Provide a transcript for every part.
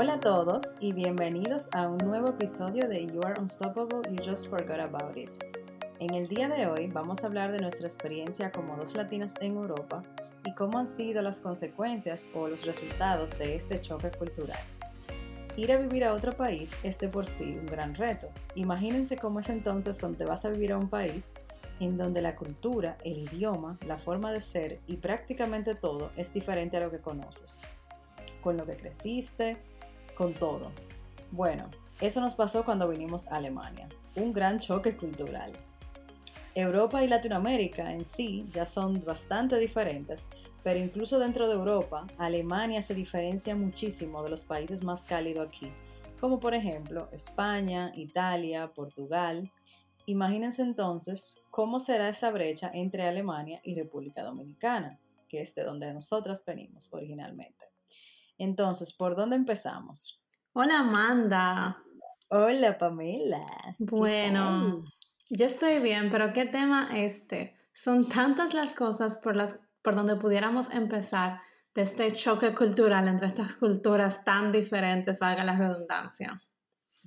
Hola a todos y bienvenidos a un nuevo episodio de You Are Unstoppable, You Just Forgot About It. En el día de hoy vamos a hablar de nuestra experiencia como dos latinas en Europa y cómo han sido las consecuencias o los resultados de este choque cultural. Ir a vivir a otro país es de por sí un gran reto. Imagínense cómo es entonces cuando vas a vivir a un país en donde la cultura, el idioma, la forma de ser y prácticamente todo es diferente a lo que conoces, con lo que creciste, con todo. Bueno, eso nos pasó cuando vinimos a Alemania, un gran choque cultural. Europa y Latinoamérica en sí ya son bastante diferentes, pero incluso dentro de Europa, Alemania se diferencia muchísimo de los países más cálidos aquí, como por ejemplo España, Italia, Portugal. Imagínense entonces cómo será esa brecha entre Alemania y República Dominicana, que es de donde nosotras venimos originalmente. Entonces, ¿por dónde empezamos? Hola Amanda. Hola Pamela. Bueno, yo estoy bien, pero ¿qué tema este? Son tantas las cosas por, las, por donde pudiéramos empezar de este choque cultural entre estas culturas tan diferentes, valga la redundancia.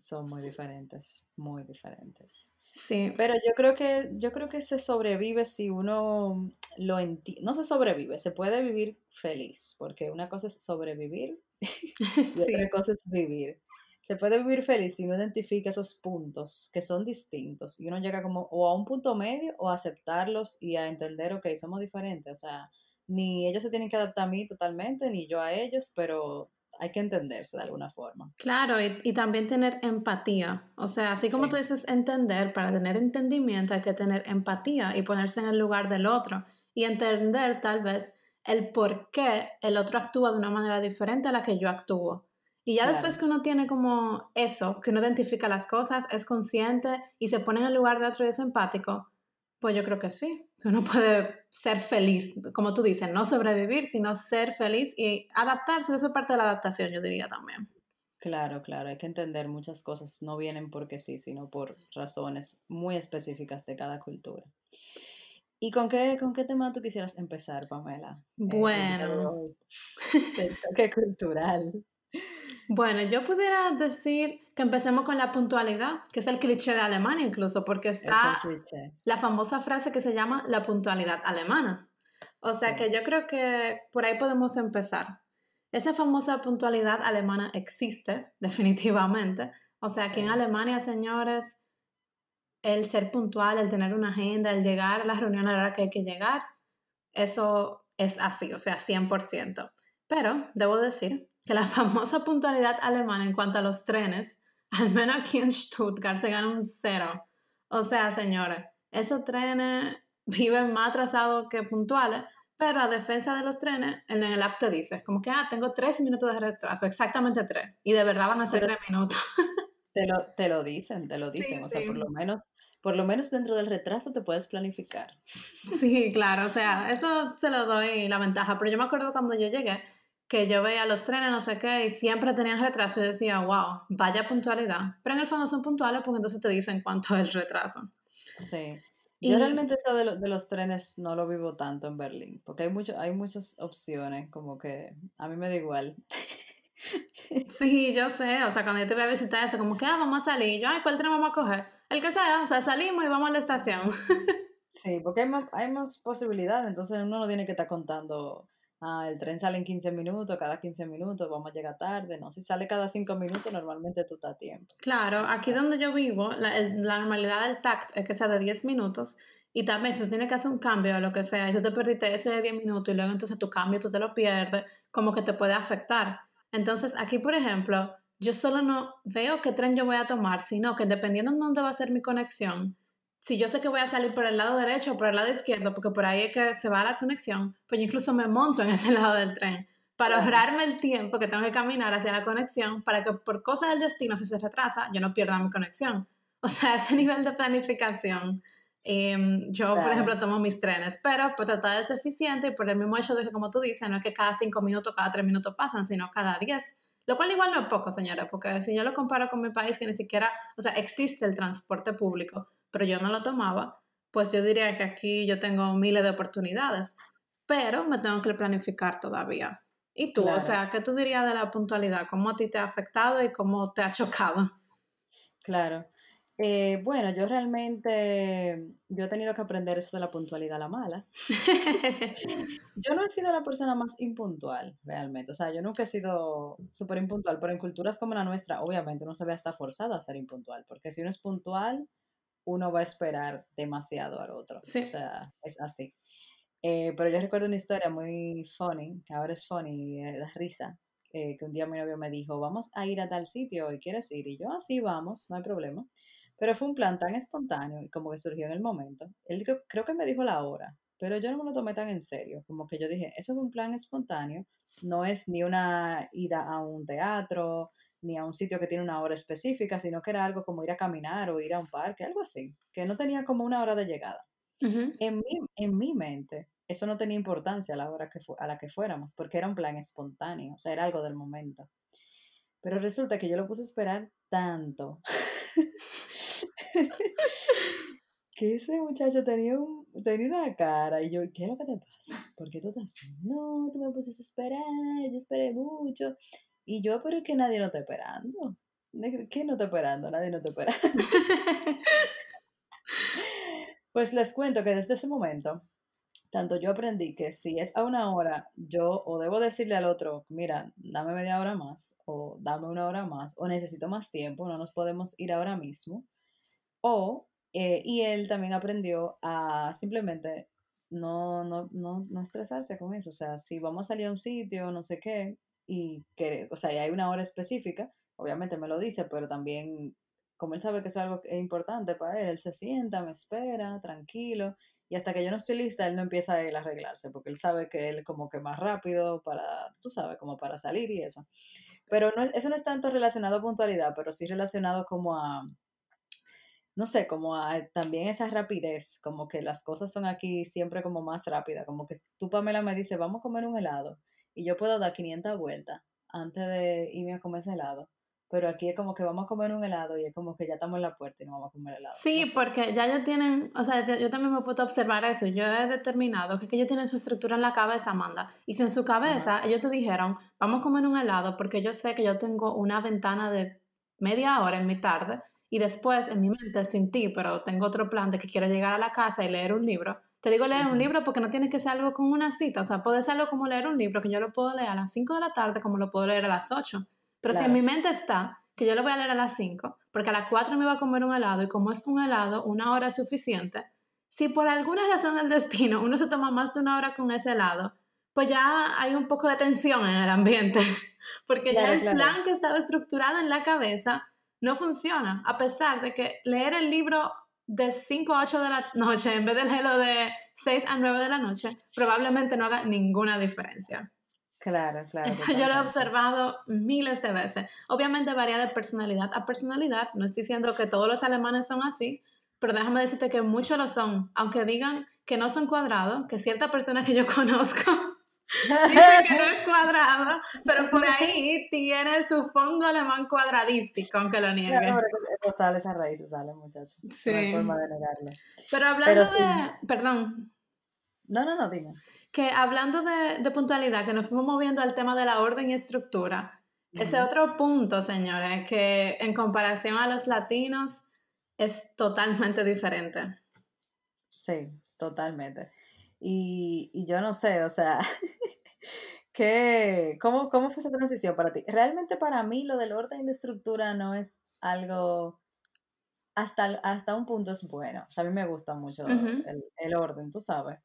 Son muy diferentes, muy diferentes. Sí. Pero yo creo que, yo creo que se sobrevive si uno lo. No se sobrevive, se puede vivir feliz, porque una cosa es sobrevivir y otra cosa es vivir se puede vivir feliz si uno identifica esos puntos que son distintos y uno llega como o a un punto medio o a aceptarlos y a entender, ok, somos diferentes, o sea, ni ellos se tienen que adaptar a mí totalmente, ni yo a ellos, pero hay que entenderse de alguna forma. Claro, y, también tener empatía. O sea, así como tú dices entender, para tener entendimiento hay que tener empatía y ponerse en el lugar del otro y entender tal vez el por qué el otro actúa de una manera diferente a la que yo actúo. Y ya después que uno tiene como eso, que uno identifica las cosas, es consciente y se pone en el lugar de otro y es empático, pues yo creo que sí, que uno puede ser feliz, como tú dices, no sobrevivir, sino ser feliz y adaptarse, eso es parte de la adaptación, yo diría también. Claro, claro, hay que entender muchas cosas, no vienen porque sí, sino por razones muy específicas de cada cultura. ¿Y con qué, con qué tema tú quisieras empezar, Pamela? Eh, bueno. el choque cultural. Bueno, yo pudiera decir que empecemos con la puntualidad, que es el cliché de Alemania incluso, porque está la famosa frase que se llama la puntualidad alemana. O sea que yo creo que por ahí podemos empezar. Esa famosa puntualidad alemana existe, definitivamente. O sea que en Alemania, señores, el ser puntual, el tener una agenda, el llegar a las reuniones a la hora que hay que llegar, eso es así, o sea, 100%. Pero debo decir que la famosa puntualidad alemana en cuanto a los trenes, al menos aquí en Stuttgart, se gana un cero. O sea, señores, esos trenes viven más atrasados que puntuales, pero a defensa de los trenes, en el app te dice, como que, ah, tengo tres minutos de retraso, exactamente tres, y de verdad van a ser tres minutos. Te lo, te lo dicen, te lo dicen, o sea, por lo menos por lo menos dentro del retraso te puedes planificar. Sí, claro, o sea, eso se lo doy la ventaja, pero yo me acuerdo cuando yo llegué, que yo veía los trenes, no sé qué, y siempre tenían retraso y decía, wow, vaya puntualidad. Pero en el fondo son puntuales porque entonces te dicen cuánto es el retraso. Sí. Yo realmente eso de, de, los trenes no lo vivo tanto en Berlín, porque hay, mucho, hay muchas opciones, como que a mí me da igual. Sí, yo sé, o sea, cuando yo te voy a visitar eso, como que, ah, vamos a salir, yo, ay, ¿cuál tren vamos a coger? El que sea, o sea, salimos y vamos a la estación. Sí, porque hay más, hay más posibilidades, entonces uno no tiene que estar contando ah, el tren sale en 15 minutos, cada 15 minutos vamos a llegar tarde, ¿no? Si sale cada 5 minutos, normalmente tú estás a tiempo. Claro, aquí donde yo vivo, la, la normalidad del TACT es que sea de 10 minutos y también si tiene que hacer un cambio o lo que sea y tú te perdiste ese de 10 minutos y luego entonces tu cambio tú te lo pierdes, como que te puede afectar. Entonces aquí, por ejemplo, yo solo no veo qué tren yo voy a tomar, sino que dependiendo de dónde va a ser mi conexión, si yo sé que voy a salir por el lado derecho o por el lado izquierdo, porque por ahí es que se va la conexión, pues yo incluso me monto en ese lado del tren para ahorrarme el tiempo que tengo que caminar hacia la conexión, para que por cosas del destino, si se retrasa, yo no pierda mi conexión. O sea, ese nivel de planificación. Em, yo, por ejemplo, tomo mis trenes, pero por tratar de ser eficiente y por el mismo hecho de que, como tú dices, no es que cada cinco minutos, cada tres minutos pasan, sino cada diez. Lo cual igual no es poco, señora, porque si yo lo comparo con mi país, que ni siquiera, o sea, existe el transporte público, pero yo no lo tomaba, pues yo diría que aquí yo tengo miles de oportunidades, pero me tengo que planificar todavía. ¿Y tú? O sea, ¿qué tú dirías de la puntualidad? ¿Cómo a ti te ha afectado y cómo te ha chocado? Claro. Eh, bueno, yo realmente, yo he tenido que aprender eso de la puntualidad a la mala. yo no he sido la persona más impuntual, realmente. O sea, yo nunca he sido súper impuntual, pero en culturas como la nuestra, obviamente uno se ve hasta forzado a ser impuntual, porque si uno es puntual, uno va a esperar demasiado al otro. O sea, es así. Eh, pero yo recuerdo una historia muy funny, que ahora es funny, eh, da risa, eh, que un día mi novio me dijo, vamos a ir a tal sitio y quieres ir. Y yo, así ah, vamos, no hay problema. Pero fue un plan tan espontáneo y como que surgió en el momento. Él creo que me dijo la hora, pero yo no me lo tomé tan en serio. Como que yo dije, eso fue un plan espontáneo, no es ni una ida a un teatro, ni a un sitio que tiene una hora específica, sino que era algo como ir a caminar o ir a un parque, algo así, que no tenía como una hora de llegada. en, mi, en mi mente, eso no tenía importancia a la hora que a la que fuéramos, porque era un plan espontáneo, o sea, era algo del momento. Pero resulta que yo lo puse a esperar tanto que ese muchacho tenía, un, tenía una cara y yo, ¿qué es lo que te pasa? ¿Por qué tú estás así? No, tú me pusiste a esperar, yo esperé mucho. Y yo, pero es que nadie no está esperando. ¿Qué no está esperando? Nadie no está esperando. pues les cuento que desde ese momento, tanto yo aprendí que si es a una hora, yo o debo decirle al otro, mira, dame media hora más, o dame una hora más, o necesito más tiempo, no nos podemos ir ahora mismo. O, eh, y él también aprendió a simplemente no, no, no, no estresarse con eso. O sea, si vamos a salir a un sitio, no sé qué, y que, o sea, y hay una hora específica, obviamente me lo dice, pero también, como él sabe que es algo importante para él, él se sienta, me espera, tranquilo, y hasta que yo no estoy lista, él no empieza a arreglarse, porque él sabe que él como que más rápido para, tú sabes, como para salir y eso. Pero no, eso no es tanto relacionado a puntualidad, pero sí relacionado como a, no sé, como a también esa rapidez, como que las cosas son aquí siempre como más rápidas, como que tú Pamela me dice, vamos a comer un helado, y yo puedo dar 500 vueltas antes de irme a comer ese helado. Pero aquí es como que vamos a comer un helado y es como que ya estamos en la puerta y no vamos a comer helado. Sí, porque ya ellos tienen, o sea, yo también me he puesto a observar eso. Yo he determinado que, ellos tienen su estructura en la cabeza, Amanda. Y si en su cabeza ellos te dijeron, vamos a comer un helado, porque yo sé que yo tengo una ventana de media hora en mi tarde y después en mi mente sin ti, pero tengo otro plan de que quiero llegar a la casa y leer un libro te digo leer un libro porque no tiene que ser algo con una cita, o sea, puede ser algo como leer un libro que yo lo puedo leer a las 5 de la tarde como lo puedo leer a las 8. Pero si en mi mente está que yo lo voy a leer a las 5, porque a las 4 me iba a comer un helado y como es un helado, una hora es suficiente, si por alguna razón del destino uno se toma más de una hora con ese helado, pues ya hay un poco de tensión en el ambiente, porque ya el plan que estaba estructurado en la cabeza no funciona, a pesar de que leer el libro de 5 a 8 de la noche en vez del gelo de 6 a 9 de la noche, probablemente no haga ninguna diferencia. Claro, claro. Eso yo lo he observado miles de veces. Obviamente varía de personalidad a personalidad. No estoy diciendo que todos los alemanes son así, pero déjame decirte que muchos lo son. Aunque digan que no son cuadrados, que cierta persona que yo conozco Dice que no es cuadrado, pero por ahí tiene su fondo alemán cuadradístico, aunque lo niegue. Claro, eso sale, esa raíz sale, muchachos. Sí. No hay forma de negarlo. Pero hablando de... Perdón. No, no, no, dime. Que hablando de, de, puntualidad, que nos fuimos moviendo al tema de la orden y estructura, ese otro punto, señores, que en comparación a los latinos es totalmente diferente. Sí, totalmente. Y, y yo no sé, o sea, ¿qué, cómo, ¿cómo fue esa transición para ti? Realmente para mí lo del orden y la estructura no es algo, hasta, hasta un punto es bueno. O sea, a mí me gusta mucho el, el, orden, tú sabes.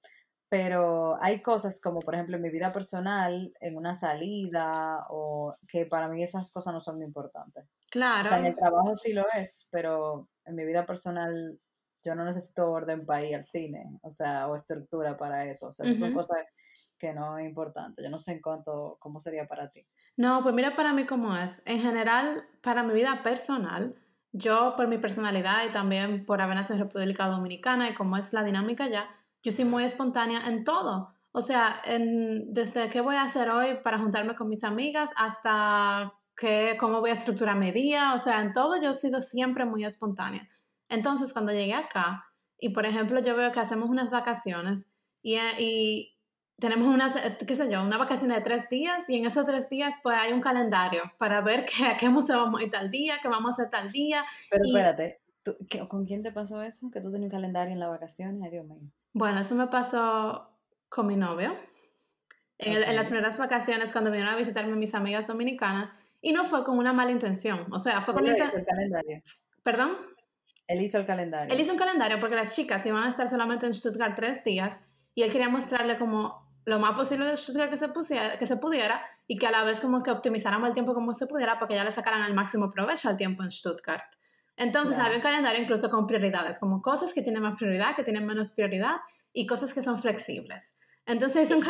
Pero hay cosas como, por ejemplo, en mi vida personal, en una salida, o que para mí esas cosas no son muy importantes. Claro. O sea, en el trabajo sí lo es, pero en mi vida personal yo no necesito orden para ir al cine, o sea, o estructura para eso. O sea, esas son cosas que no es importante. Yo no sé en cuánto, cómo sería para ti. No, pues mira para mí cómo es. En general, para mi vida personal, yo por mi personalidad y también por haber nacido en República Dominicana y cómo es la dinámica ya, yo soy muy espontánea en todo. O sea, en, desde qué voy a hacer hoy para juntarme con mis amigas hasta que, cómo voy a estructurar mi día, o sea, en todo yo he sido siempre muy espontánea. Entonces, cuando llegué acá, y por ejemplo, yo veo que hacemos unas vacaciones y, y tenemos unas, qué sé yo, una vacación de tres días y en esos tres días pues hay un calendario para ver que, a qué museo vamos a ir tal día, qué vamos a hacer tal día. Pero espérate, ¿con quién te pasó eso? Que tú tenías un calendario en las vacaciones, ay Dios mío. Bueno, eso me pasó con mi novio. En, en, las primeras vacaciones, cuando vinieron a visitarme mis amigas dominicanas, y no fue con una mala intención. O sea, fue con el calendario? ¿Perdón? Él hizo el calendario. Él hizo un calendario porque las chicas iban a estar solamente en Stuttgart tres días y él quería mostrarle como lo más posible de Stuttgart que se, pusiera, que se pudiera y que a la vez como que optimizáramos el tiempo como se pudiera para que ya le sacaran el máximo provecho al tiempo en Stuttgart. Entonces había un calendario incluso con prioridades, como cosas que tienen más prioridad, que tienen menos prioridad y cosas que son flexibles. Entonces es un,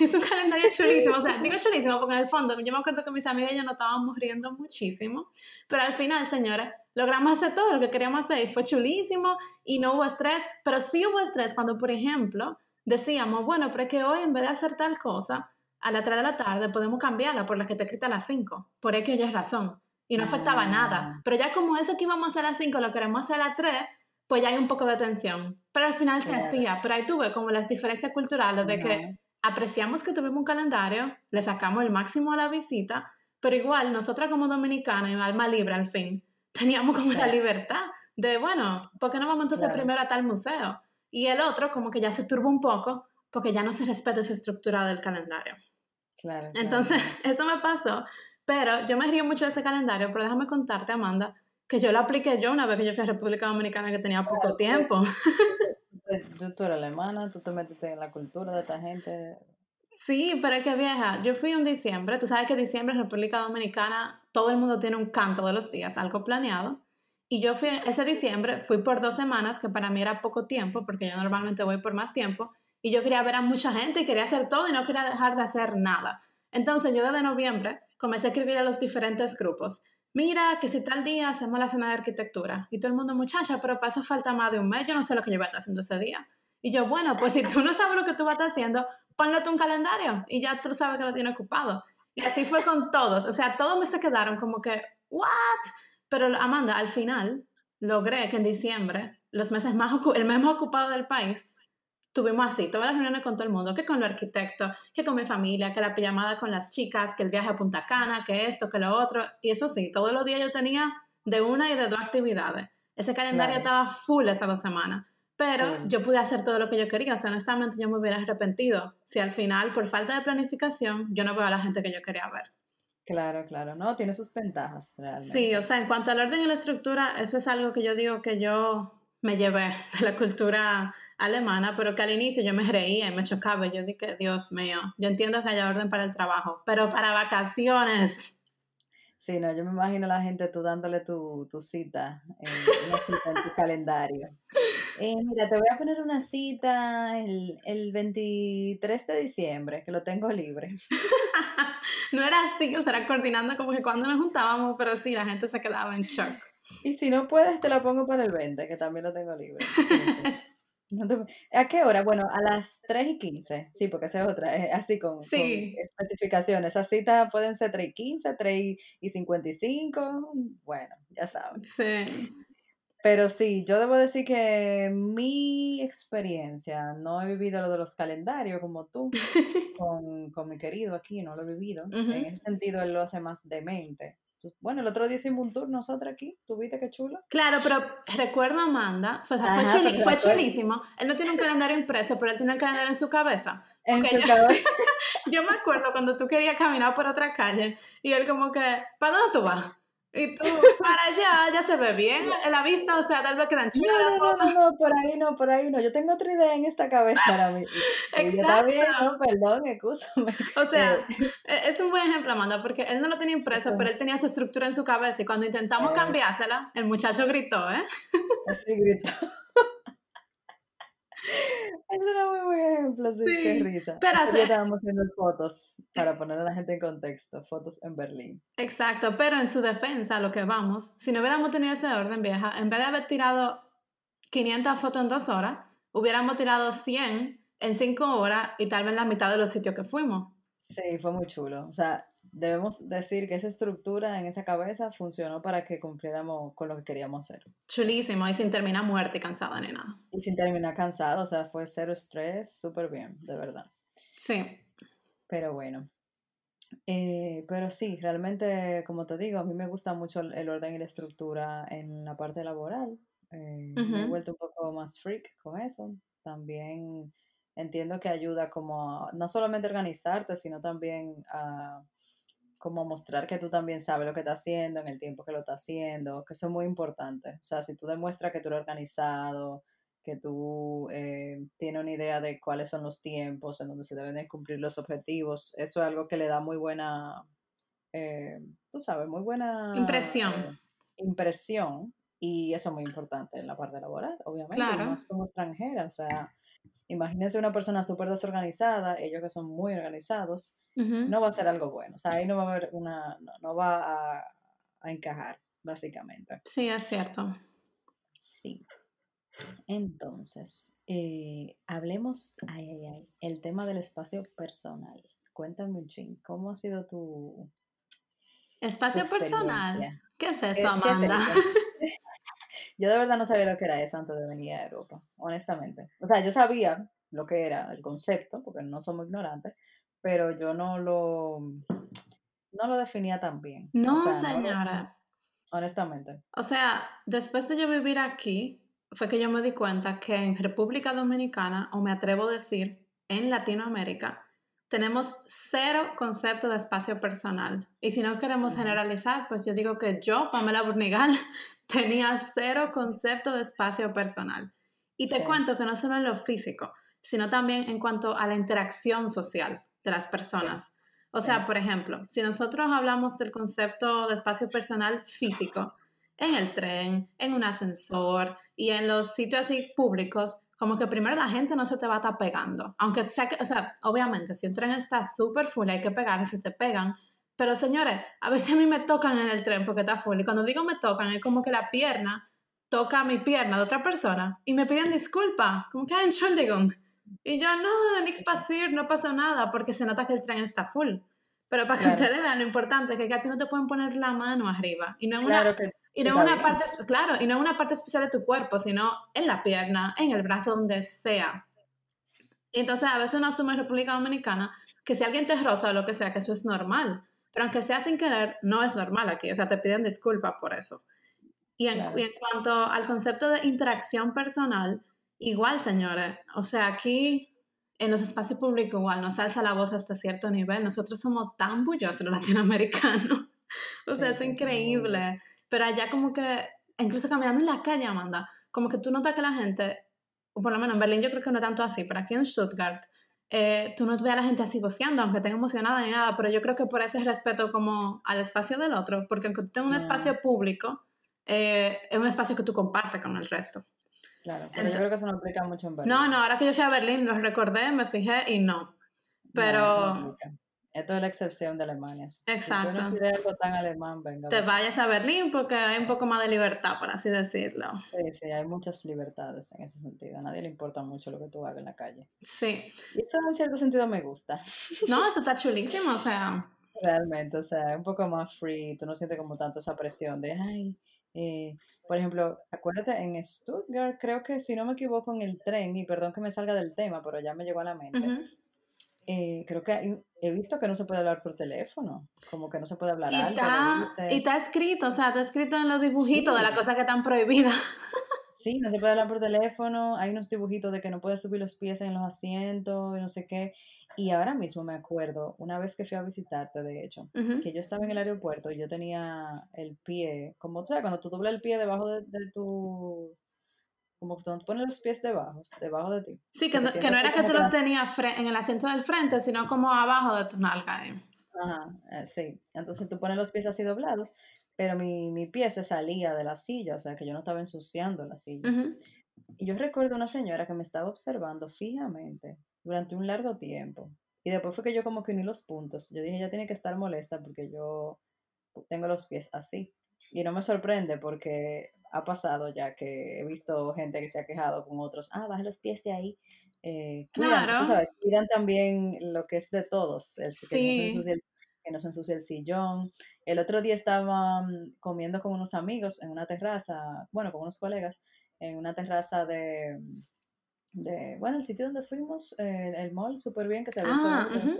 es un calendario chulísimo, o sea, digo chulísimo porque en el fondo yo me acuerdo que mis amigas y yo nos estábamos riendo muchísimo, pero al final, señores, logramos hacer todo lo que queríamos hacer y fue chulísimo y no hubo estrés, pero sí hubo estrés cuando, por ejemplo, decíamos, bueno, pero es que hoy en vez de hacer tal cosa, a las 3 de la tarde podemos cambiarla por la que te quita a las 5, por X o Y razón, y no afectaba nada, pero ya como eso que íbamos a hacer a las 5 lo queremos hacer a las 3, pues ya hay un poco de tensión. Pero al final se hacía, pero ahí tuve como las diferencias culturales de que apreciamos que tuvimos un calendario, le sacamos el máximo a la visita, pero igual nosotras como dominicanas y alma libre al fin, teníamos como la libertad de, bueno, ¿por qué no vamos entonces primero a tal museo? Y el otro como que ya se turba un poco porque ya no se respeta esa estructura del calendario. Claro, Entonces, eso me pasó, pero yo me río mucho de ese calendario, pero déjame contarte, Amanda, que yo lo apliqué yo una vez que yo fui a República Dominicana que tenía poco tiempo. Tú, tú eres alemana, tú te metiste en la cultura de esta gente. Sí, pero es que vieja, yo fui un diciembre, tú sabes que diciembre en República Dominicana todo el mundo tiene un canto de los días, algo planeado. Y yo fui, ese diciembre, fui por dos semanas, que para mí era poco tiempo, porque yo normalmente voy por más tiempo, y yo quería ver a mucha gente y quería hacer todo y no quería dejar de hacer nada. Entonces yo desde noviembre comencé a escribir a los diferentes grupos mira, que si tal día hacemos la cena de arquitectura. Y todo el mundo, muchacha, pero para eso falta más de un mes, yo no sé lo que yo voy a estar haciendo ese día. Y yo, bueno, pues si tú no sabes lo que tú vas a estar haciendo, ponlo tú un calendario y ya tú sabes que lo tienes ocupado. Y así fue con todos, o sea, todos me se quedaron como que, ¿what? Pero Amanda, al final, logré que en diciembre, los meses más el mes más ocupado del país, tuvimos así, todas las reuniones con todo el mundo, que con los arquitectos, que con mi familia, que la pijamada con las chicas, que el viaje a Punta Cana, que esto, que lo otro. Y eso sí, todos los días yo tenía de una y de dos actividades. Ese calendario estaba full esas dos semanas. Pero yo pude hacer todo lo que yo quería. O sea, honestamente yo me hubiera arrepentido si al final, por falta de planificación, yo no veo a la gente que yo quería ver. Claro, claro, no, tiene sus ventajas realmente. Sí, o sea, en cuanto al orden y la estructura, eso es algo que yo digo que yo me llevé de la cultura alemana, pero que al inicio yo me reía y me chocaba. Yo dije, Dios mío, yo entiendo que haya orden para el trabajo, pero para vacaciones. Sí, no, yo me imagino a la gente tú dándole tu, cita, en, tu calendario. Eh, mira, te voy a poner una cita el, el 23 de diciembre, que lo tengo libre. no era así, o sea, era coordinando como que cuando nos juntábamos, pero sí, la gente se quedaba en shock. Y si no puedes, te la pongo para el 20, que también lo tengo libre. ¿A qué hora? Bueno, a las 3 y 15. Sí, porque esa es otra, es así con, especificaciones. Esas citas pueden ser 3 y 15, 3 y 55. Bueno, ya saben. Sí. Pero sí, yo debo decir que mi experiencia, no he vivido lo de los calendarios como tú, con, con mi querido aquí, no lo he vivido. En ese sentido, él lo hace más demente. Bueno, el otro día hicimos un tour nosotros aquí, ¿tuviste qué chulo? Claro, pero recuerdo a Amanda, fue, fue, chulísimo. Él no tiene un calendario impreso, pero él tiene el calendario en su cabeza. En su yo, cabeza. yo me acuerdo cuando tú querías caminar por otra calle y él como que, ¿para dónde tú vas? Y tú, para allá, ya se ve bien la vista, o sea, tal vez quedan chulas no, no, No, no, por ahí no, por ahí no. Yo tengo otra idea en esta cabeza ahora mismo. No, perdón, excúsame. O sea, eh. e, es un buen ejemplo, Amanda, porque él no lo tenía impreso, pero él tenía su estructura en su cabeza y cuando intentamos eh. cambiársela, el muchacho gritó, ¿eh? Sí, gritó. Es un muy buen ejemplo, sí, qué risa. Pero ya estábamos haciendo fotos para poner a la gente en contexto, fotos en Berlín. Exacto, pero en su defensa, lo que vamos, si no hubiéramos tenido ese orden vieja, en vez de haber tirado 500 fotos en dos horas, hubiéramos tirado 100 en cinco horas y tal vez la mitad de los sitios que fuimos. Sí, fue muy chulo. O sea, debemos decir que esa estructura en esa cabeza funcionó para que cumpliéramos con lo que queríamos hacer. Chulísimo, y sin terminar muerta y cansada ni nada. Y sin terminar cansado, o sea, fue cero estrés, súper bien, de verdad. Sí. Pero bueno. Eh, pero sí, realmente, como te digo, a mí me gusta mucho el, orden y la estructura en la parte laboral. Eh, me he vuelto un poco más freak con eso. También entiendo que ayuda como no solamente a organizarte, sino también a como mostrar que tú también sabes lo que estás haciendo en el tiempo que lo estás haciendo, que eso es muy importante. O sea, si tú demuestras que tú eres organizado, que tú eh, tienes una idea de cuáles son los tiempos en donde se deben de cumplir los objetivos, eso es algo que le da muy buena, eh, tú sabes, muy buena impresión. Eh, impresión. Y eso es muy importante en la parte laboral, obviamente, claro. más como extranjera. O sea, imagínense una persona súper desorganizada, ellos que son muy organizados, no va a ser algo bueno. O sea, ahí no va a haber una, no, va a, encajar, básicamente. Sí, es cierto. Sí. Entonces, eh, hablemos, ay, ay, ay, el tema del espacio personal. Cuéntame un ching, ¿cómo ha sido tu... Espacio personal. ¿Qué es eso, Amanda? yo de verdad no sabía lo que era eso antes de venir a Europa, honestamente. O sea, yo sabía lo que era el concepto, porque no somos ignorantes, pero yo no lo, no lo definía tan bien. No, señora. honestamente. O sea, después de yo vivir aquí, fue que yo me di cuenta que en República Dominicana, o me atrevo a decir, en Latinoamérica, tenemos cero concepto de espacio personal. Y si no queremos generalizar, pues yo digo que yo, Pamela Burnigal, tenía cero concepto de espacio personal. Y te cuento que no solo en lo físico, sino también en cuanto a la interacción social de las personas. O sea, por ejemplo, si nosotros hablamos del concepto de espacio personal físico, en el tren, en un ascensor y en los sitios así públicos, como que primero la gente no se te va a estar pegando. Aunque sea que, o sea, obviamente, si un tren está súper full, hay que pegarse, se te pegan. Pero señores, a veces a mí me tocan en el tren porque está full. Y cuando digo me tocan, es como que la pierna toca mi pierna de otra persona y me piden disculpa. Como que, en Schuldigung. Y yo, no, nix pasir, no pasó nada, porque se nota que el tren está full. Pero para que ustedes vean lo importante, que a ti no te pueden poner la mano arriba. Y no en una, y no una parte, claro, y no en una parte especial de tu cuerpo, sino en la pierna, en el brazo, donde sea. entonces a veces uno asume en República Dominicana que si alguien te roza o lo que sea, que eso es normal. Pero aunque sea sin querer, no es normal aquí. O sea, te piden disculpas por eso. Y en, y en cuanto al concepto de interacción personal, Igual, señores, o sea, aquí en los espacios públicos igual nos alza la voz hasta cierto nivel. Nosotros somos tan bullosos los latinoamericanos. o sea, es increíble. Pero allá como que, incluso caminando en la calle, Amanda, como que tú notas que la gente, o por lo menos en Berlín yo creo que no tanto así, pero aquí en Stuttgart, eh, tú no ves a la gente así voceando, aunque tenga emocionada ni nada, pero yo creo que por ese respeto como al espacio del otro, porque aunque tú tengas un espacio público, eh, es un espacio que tú compartes con el resto. Claro, pero yo creo que eso no aplica mucho en Berlín. No, no, ahora que yo sé a Berlín, lo recordé, me fijé y no. Pero... Esto es la excepción de Alemania. Exacto. Si tú no quieres algo tan alemán, venga. Te vayas a Berlín porque hay un poco más de libertad, por así decirlo. Sí, sí, hay muchas libertades en ese sentido. A nadie le importa mucho lo que tú hagas en la calle. Sí. Y eso en cierto sentido me gusta. No, eso está chulísimo, o sea. Realmente, o sea, es un poco más free. Tú no sientes como tanto esa presión de, ay, eh, por ejemplo, acuérdate, en Stuttgart, creo que si no me equivoco en el tren, y perdón que me salga del tema, pero ya me llegó a la mente, eh, creo que he visto que no se puede hablar por teléfono, como que no se puede hablar y. Está, y está escrito, o sea, está escrito en los dibujitos de la cosa que están prohibidas. Sí, no se puede hablar por teléfono, hay unos dibujitos de que no puedes subir los pies en los asientos y no sé qué. Y ahora mismo me acuerdo, una vez que fui a visitarte, de hecho, que yo estaba en el aeropuerto y yo tenía el pie, como tú sabes, cuando tú doblas el pie debajo de, tu... Como cuando pones los pies debajo, debajo de ti. Sí, que, no, era que tú los tenías en el asiento del frente, sino como abajo de tu nalga. Eh. Ajá, eh, sí. Entonces tú pones los pies así doblados, pero mi, mi pie se salía de la silla, o sea que yo no estaba ensuciando la silla. Y yo recuerdo una señora que me estaba observando fijamente durante un largo tiempo. Y después fue que yo como que uní los puntos. Yo dije, ella tiene que estar molesta porque yo tengo los pies así. Y no me sorprende porque ha pasado ya que he visto gente que se ha quejado con otros, ah, baja los pies de ahí. Eh, claro. sabes, cuidan también lo que es de todos, el, que, no se ensucie el, que no se el sillón. El otro día estaba mm, comiendo con unos amigos en una terraza, bueno, con unos colegas, en una terraza de, de, bueno, el sitio donde fuimos, eh, el mall, súper bien, que se había Ah, hecho ujú,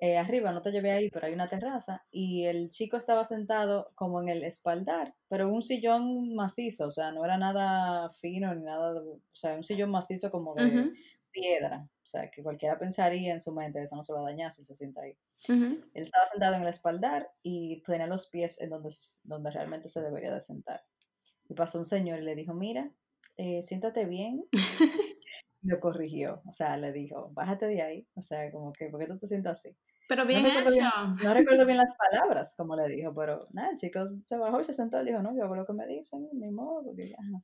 eh, arriba, no te llevé ahí, pero hay una terraza, y el chico estaba sentado como en el espaldar, pero un sillón macizo, o sea, no era nada fino ni nada, de- o sea, un sillón macizo como de ujú, piedra, o sea, que cualquiera pensaría en su mente, eso no se va a dañar si se sienta ahí. ujú. Él estaba sentado en el espaldar y tenía los pies en donde, donde realmente se debería de sentar. Y pasó un señor y le dijo, mira, eh, siéntate bien, lo corrigió, o sea, le dijo, bájate de ahí, o sea, como que, ¿por qué tú te sientas así? Pero No bien recuerdo hecho. bien, no recuerdo bien las palabras, como le dijo, pero nada, chicos, se bajó y se sentó y dijo, no, yo hago lo que me dicen, ni modo, porque ya, ajá.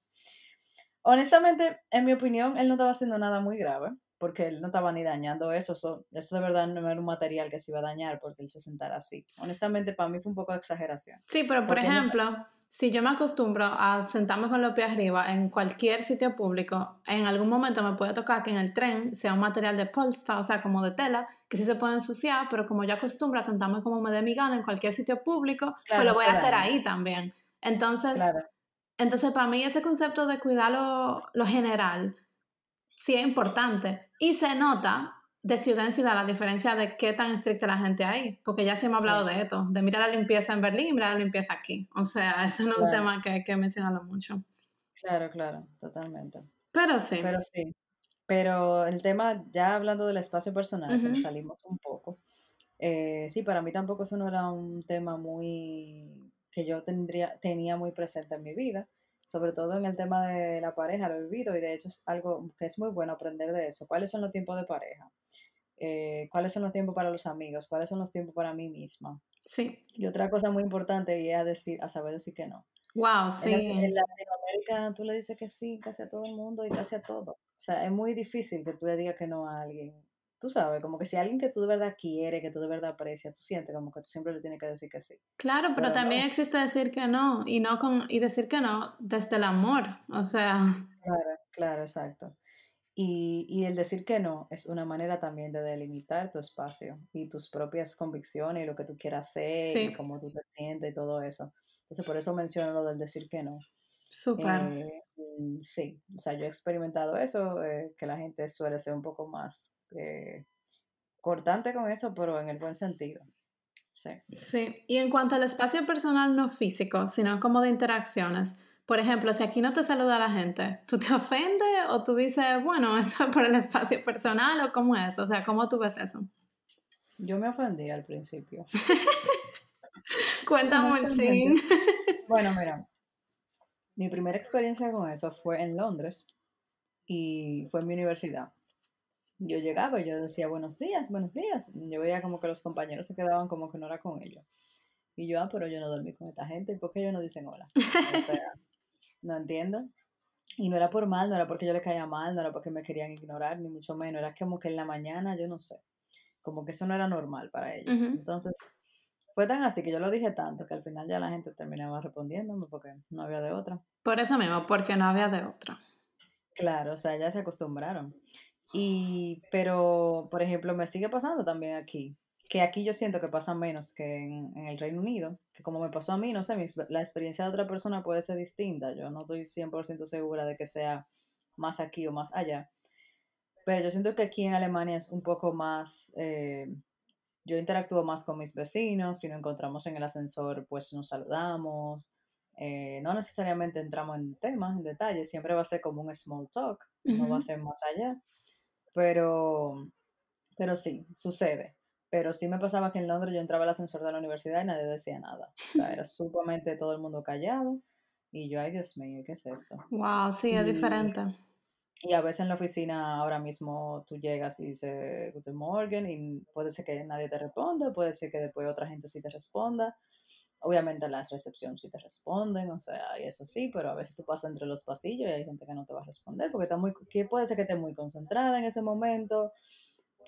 Honestamente, en mi opinión, él no estaba haciendo nada muy grave, porque él no estaba ni dañando eso, eso, eso de verdad no era un material que se iba a dañar porque él se sentara así. Honestamente, para mí fue un poco de exageración, Sí, pero por él no ejemplo, si yo me acostumbro a sentarme con los pies arriba en cualquier sitio público, en algún momento me puede tocar que en el tren sea un material de polsta, o sea, como de tela, que sí se puede ensuciar, pero como yo acostumbro a sentarme como me dé mi gana en cualquier sitio público, pues claro, lo no voy a hacer ahí también. Entonces, claro, entonces para mí ese concepto de cuidar lo, lo general sí es importante. Y se nota de ciudad en ciudad la diferencia de qué tan estricta la gente hay, porque ya se me ha hablado sí, de esto, de mirar la limpieza en Berlín y mirar la limpieza aquí. O sea, eso no es un tema que hay que mencionarlo mucho. claro, claro, totalmente. Pero sí. Pero sí, pero el tema, ya hablando del espacio personal, que nos salimos un poco, Eh, sí, para mí tampoco eso no era un tema muy que yo tendría, tenía muy presente en mi vida, sobre todo en el tema de la pareja, lo he vivido y de hecho es algo que es muy bueno aprender de eso. ¿Cuáles son los tiempos de pareja? Eh, ¿cuáles son los tiempos para los amigos? ¿Cuáles son los tiempos para mí misma? Sí. Y otra cosa muy importante y es a decir, a saber decir que no. Wow, En, Lat- en sí. Latinoamérica tú le dices que sí casi a todo el mundo y casi a todo. O sea, es muy difícil que tú le digas que no a alguien. Tú sabes, como que si alguien que tú de verdad quiere, que tú de verdad aprecias, tú sientes como que tú siempre le tienes que decir que sí. Claro, pero Pero también no, existe decir que no y no con y decir que no desde el amor. O sea, claro, claro, exacto. Y, y el decir que no es una manera también de delimitar tu espacio y tus propias convicciones y lo que tú quieras hacer y sí, cómo tú te sientes y todo eso. Entonces, por eso menciono lo del decir que no. súper. Eh, mm, sí, o sea, yo he experimentado eso, eh, que la gente suele ser un poco más eh, cortante con eso, pero en el buen sentido. Sí. Sí, y en cuanto al espacio personal no físico, sino como de interacciones, por ejemplo, si aquí no te saluda la gente, ¿tú te ofendes o tú dices, bueno, eso es por el espacio personal o cómo es? O sea, ¿cómo tú ves eso? Yo me ofendí al principio, Cuéntame un honestamente. chin. Bueno, mira, mi primera experiencia con eso fue en Londres y fue en mi universidad. Yo llegaba y yo decía buenos días, buenos días. Yo veía como que los compañeros se quedaban como que no era con ellos. Y yo, ah, pero yo no dormí con esta gente, ¿y por qué ellos no dicen hola? O sea, no entiendo. Y no era por mal, no era porque yo le caía mal, no era porque me querían ignorar, ni mucho menos. Era como que en la mañana, yo no sé, como que eso no era normal para ellos. Entonces, fue tan así que yo lo dije tanto que al final ya la gente terminaba respondiéndome porque no había de otra. Por eso mismo, porque no había de otra. Claro, o sea, ya se acostumbraron. Y, pero, por ejemplo, me sigue pasando también aquí, que aquí yo siento que pasa menos que en, en el Reino Unido, que como me pasó a mí, no sé, mi la experiencia de otra persona puede ser distinta. Yo no estoy 100% segura de que sea más aquí o más allá. Pero yo siento que aquí en Alemania es un poco más, eh, yo interactúo más con mis vecinos, si nos encontramos en el ascensor, pues nos saludamos, eh, no necesariamente entramos en temas, en detalles, siempre va a ser como un small talk, no va a ser más allá, pero, pero sí, sucede. Pero sí me pasaba que en Londres yo entraba al ascensor de la universidad y nadie decía nada. O sea, era sumamente todo el mundo callado y yo, ay Dios mío, ¿qué es esto? Wow, sí, es Y diferente. y a veces en la oficina ahora mismo tú llegas y dices Guten Morgen y puede ser que nadie te responda, puede ser que después otra gente sí te responda. Obviamente la recepción sí te responden, o sea, y eso sí, pero a veces tú pasas entre los pasillos y hay gente que no te va a responder porque está muy, que puede ser que esté muy concentrada en ese momento,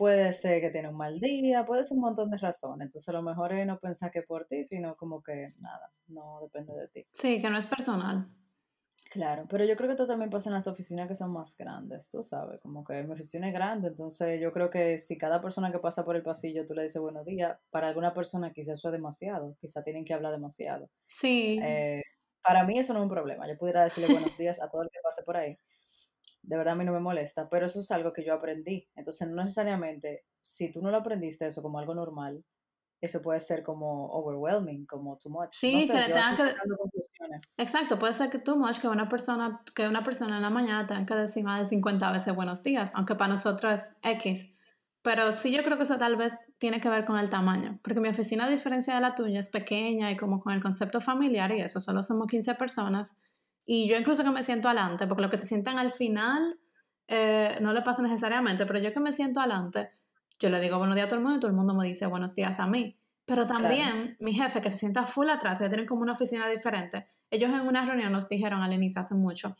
puede ser que tiene un mal día, puede ser un montón de razones. Entonces lo mejor es no pensar que por ti, sino como que nada, no depende de ti. Sí, que no es personal. Claro, pero yo creo que esto también pasa en las oficinas que son más grandes, tú sabes, como que mi oficina es grande, entonces yo creo que si cada persona que pasa por el pasillo tú le dices buenos días, para alguna persona quizás eso es demasiado, quizás tienen que hablar demasiado. Sí, Eh, para mí eso no es un problema, yo pudiera decirle buenos días a todo el que pase por ahí, de verdad a mí no me molesta, pero eso es algo que yo aprendí. Entonces, no necesariamente, si tú no lo aprendiste eso como algo normal, eso puede ser como overwhelming, como too much. Sí, que le tengan que... Exacto, puede ser que too much, que una persona, que una persona en la mañana tenga que decir más de 50 veces buenos días, aunque para nosotros es X. Pero sí yo creo que eso tal vez tiene que ver con el tamaño, porque mi oficina, a diferencia de la tuya, es pequeña y como con el concepto familiar y eso, solo somos 15 personas. Y yo incluso que me siento adelante, porque lo que se sientan al final eh, no le pasa necesariamente, pero yo que me siento adelante, yo le digo buenos días a todo el mundo y todo el mundo me dice buenos días a mí. Pero también mi jefe, que se sienta full atrás, ya tienen como una oficina diferente, ellos en una reunión nos dijeron al inicio hace mucho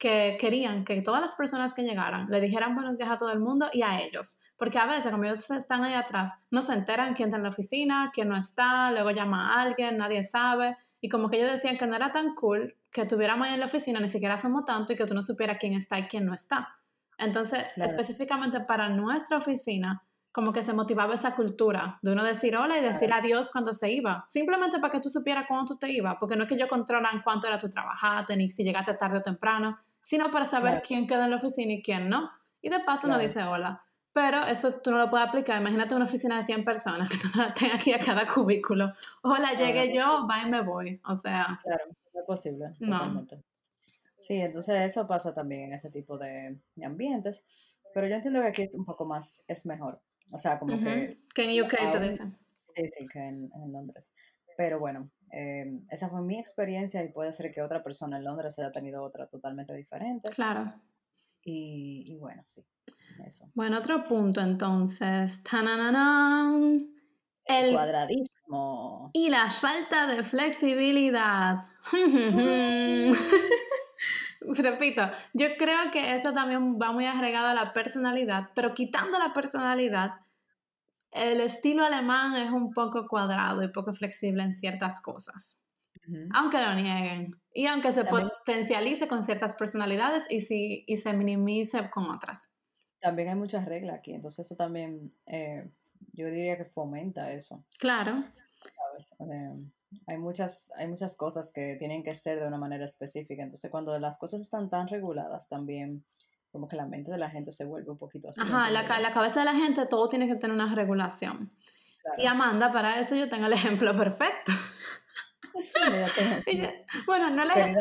que querían que todas las personas que llegaran le dijeran buenos días a todo el mundo y a ellos. Porque a veces, como ellos están ahí atrás, no se enteran quién está en la oficina, quién no está, luego llama a alguien, nadie sabe. Y como que ellos decían que no era tan cool que tuviéramos en la oficina, ni siquiera somos tanto y que tú no supieras quién está y quién no está. Entonces, específicamente para nuestra oficina, como que se motivaba esa cultura de uno decir hola y decir adiós cuando se iba, simplemente para que tú supieras cuándo tú te ibas, porque no es que yo controlan cuánto era tu trabajaste ni si llegaste tarde o temprano, sino para saber quién queda en la oficina y quién no. Y de paso no dice hola. Pero eso tú no lo puedes aplicar. Imagínate una oficina de 100 personas que tú no tengas aquí a cada cubículo. Hola, llegué yo, va y me voy. O sea. Claro, es posible. No. Sí, entonces eso pasa también en ese tipo de ambientes. Pero yo entiendo que aquí es un poco más, es mejor. O sea, como que... Que en UK te dicen. Sí, sí, que en, Londres. Pero bueno, em, esa fue mi experiencia y puede ser que otra persona en Londres haya tenido otra totalmente diferente. Claro. Y, bueno, sí, eso. Bueno, otro punto entonces. El cuadradismo. Y la falta de flexibilidad. Repito, yo creo que eso también va muy agregado a la personalidad, pero quitando la personalidad, el estilo alemán es un poco cuadrado y poco flexible en ciertas cosas. Aunque lo nieguen. Y aunque se potencialice con ciertas personalidades y, si, y se minimice con otras. También hay muchas reglas aquí, entonces eso también, eh, yo diría que fomenta eso. Claro. hay, muchas, hay muchas cosas que tienen que ser de una manera específica, entonces cuando las cosas están tan reguladas también como que la mente de la gente se vuelve un poquito así. Ajá, la, la cabeza de la gente todo tiene que tener una regulación. Y Amanda, para eso yo tengo el ejemplo perfecto. bueno, no el,